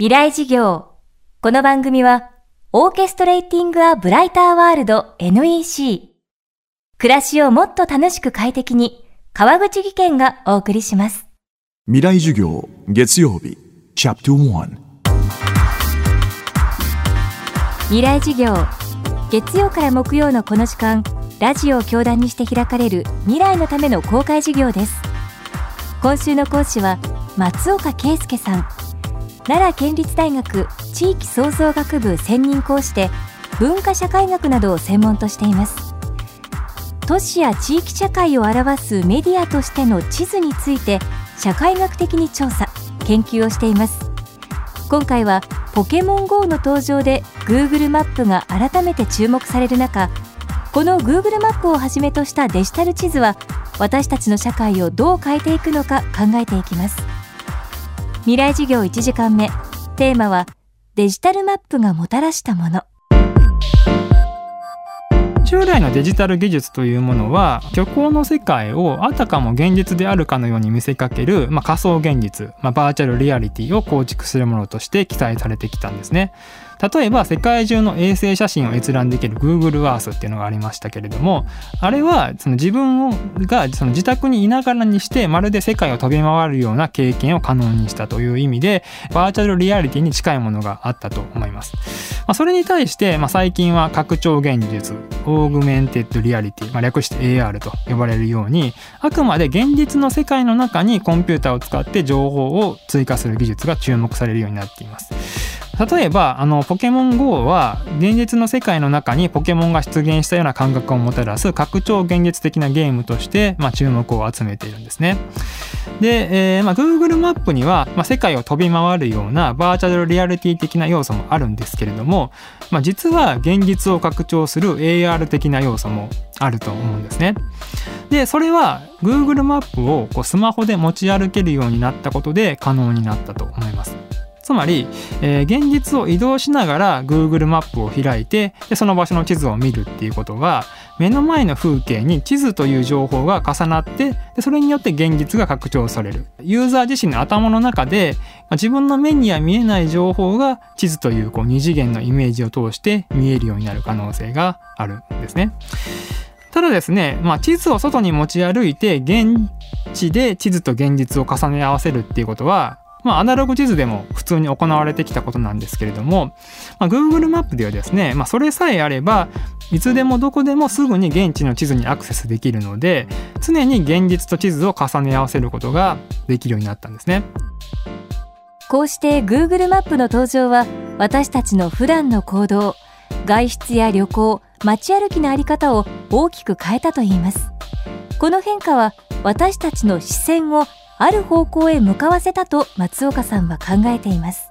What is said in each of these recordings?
未来事業。この番組は、オーケストレーティング・ア・ブライター・ワールド NEC。暮らしをもっと楽しく快適に、川口義賢がお送りします。未来授業月曜日チャプター未来事業。月曜から木曜のこの時間、ラジオを教壇にして開かれる未来のための公開授業です。今週の講師は、松岡圭介さん。奈良県立大学地域創造学部専任講師で文化社会学などを専門としています。都市や地域社会を表すメディアとしての地図について社会学的に調査研究をしています。今回はポケモン GO の登場で Google マップが改めて注目される中この Google マップをはじめとしたデジタル地図は私たちの社会をどう変えていくのか考えていきます。未来事業1時間目。テーマはデジタルマップがもたらしたもの。従来のデジタル技術というものは虚構の世界をあたかも現実であるかのように見せかける、まあ、仮想現実、まあ、バーチャルリアリティを構築するものとして記載されてきたんですね。例えば世界中の衛星写真を閲覧できる Google Earth っていうのがありましたけれどもあれはその自分がその自宅にいながらにしてまるで世界を飛び回るような経験を可能にしたという意味でバーチャルリアリティに近いものがあったと思います。まあ、それに対して、まあ、最近は拡張現実 augmented reality、まあ、略して AR と呼ばれるようにあくまで現実の世界の中にコンピューターを使って情報を追加する技術が注目されるようになっています。例えばあのポケモン GO は現実の世界の中にポケモンが出現したような感覚をもたらす拡張現実的なゲームとして、まあ、注目を集めているんですね。で、えーまあ、Google マップには、まあ、世界を飛び回るようなバーチャルリアリティ的な要素もあるんですけれども、まあ、実は現実を拡張する AR 的な要素もあると思うんですね。でそれは Google マップをこうスマホで持ち歩けるようになったことで可能になったと思います。つまり、えー、現実を移動しながら Google マップを開いてでその場所の地図を見るっていうことが目の前の風景に地図という情報が重なってでそれによって現実が拡張されるユーザー自身の頭の中で、自分の目には見えない情報が地図というこう二次元のイメージを通して見えるようになる可能性があるんですね。ただですね、まあ、地図を外に持ち歩いて現地で地図と現実を重ね合わせるっていうことはまあ、アナログ地図でも普通に行われてきたことなんですけれども、まあ、Google マップではですね、まあ、それさえあればいつでもどこでもすぐに現地の地図にアクセスできるので常に現実と地図を重ね合わせることができるようになったんですね。こうして Google マップの登場は私たちの普段の行動外出や旅行街歩きのあり方を大きく変えたといいますこの変化は私たちの視線をある方向へ向かわせたと松岡さんは考えています。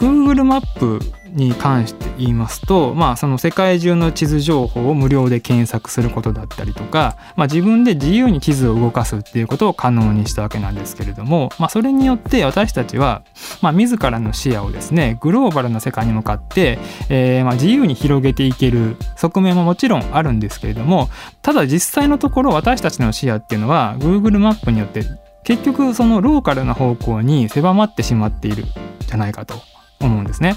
Google マップに関して言いますと、まあ、その世界中の地図情報を無料で検索することだったりとか、まあ、自分で自由に地図を動かすっていうことを可能にしたわけなんですけれども、まあ、それによって私たちは、まあ、自らの視野をですねグローバルな世界に向かって、えー、まあ自由に広げていける側面ももちろんあるんですけれどもただ実際のところ私たちの視野っていうのは Google マップによって結局そのローカルな方向に狭まってしまっているじゃないかと。思うんですね。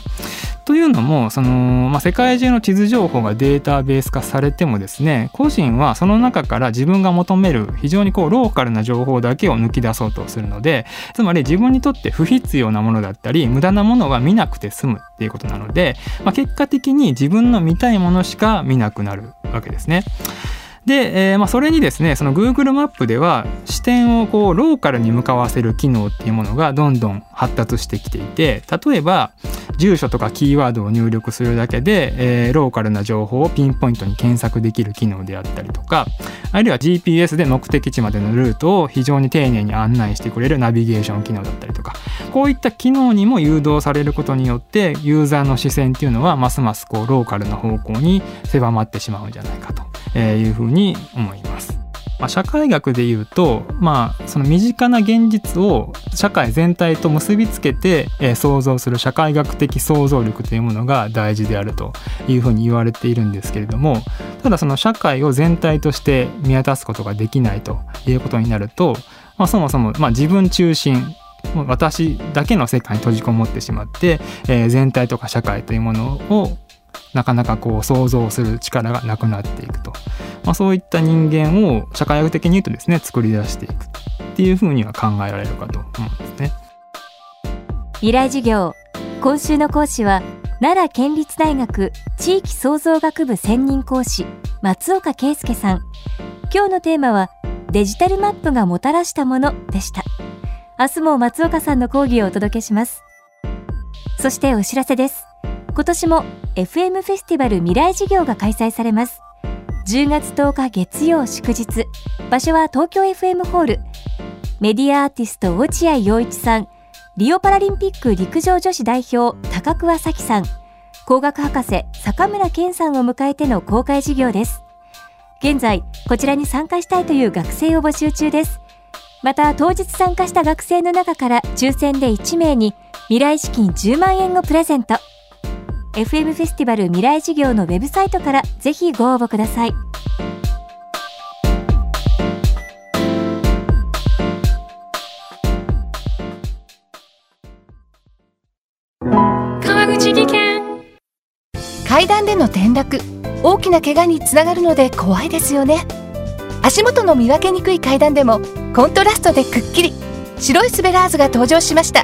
というのもその、まあ、世界中の地図情報がデータベース化されてもですね個人はその中から自分が求める非常にこうローカルな情報だけを抜き出そうとするのでつまり自分にとって不必要なものだったり無駄なものは見なくて済むっていうことなので、まあ、結果的に自分の見たいものしか見なくなるわけですね。で、えー、まあ、それにですねその Google マップでは視点をこうローカルに向かわせる機能っていうものがどんどん発達してきていて例えば住所とかキーワードを入力するだけで、えー、ローカルな情報をピンポイントに検索できる機能であったりとかあるいは GPS で目的地までのルートを非常に丁寧に案内してくれるナビゲーション機能だったりとかこういった機能にも誘導されることによってユーザーの視線っていうのはますますこうローカルな方向に狭まってしまうんじゃないかと。いうふうに思います。まあ、社会学でいうと、まあ、その身近な現実を社会全体と結びつけて、え、想像する社会学的想像力というものが大事であるというふうに言われているんですけれどもただその社会を全体として見渡すことができないということになると、まあ、そもそもまあ自分中心私だけの世界に閉じこもってしまって、えー、全体とか社会というものをなかなかこう想像する力がなくなっていく、まあ、そういった人間を社会学的に言うとですね作り出していくっていうふうには考えられるかと思うんですね。未来授業。今週の講師は奈良県立大学地域創造学部専任講師松岡圭介さん。今日のテーマはデジタルマップがもたらしたものでした。明日も松岡さんの講義をお届けします。そしてお知らせです。今年も FM フェスティバル未来事業が開催されます。10月10日月曜祝日。場所は東京 FM ホール。メディアアーティスト落合陽一さん。リオパラリンピック陸上女子代表高桑咲さん。工学博士坂村健さんを迎えての公開授業です。現在こちらに参加したいという学生を募集中です。また当日参加した学生の中から抽選で1名に未来資金10万円をプレゼント。FM フェスティバル未来事業のウェブサイトからぜひご応募ください。川口技研。階段での転落。大きな怪我につながるので怖いですよね。足元の見分けにくい階段でもコントラストでくっきり。白いスベラーズが登場しました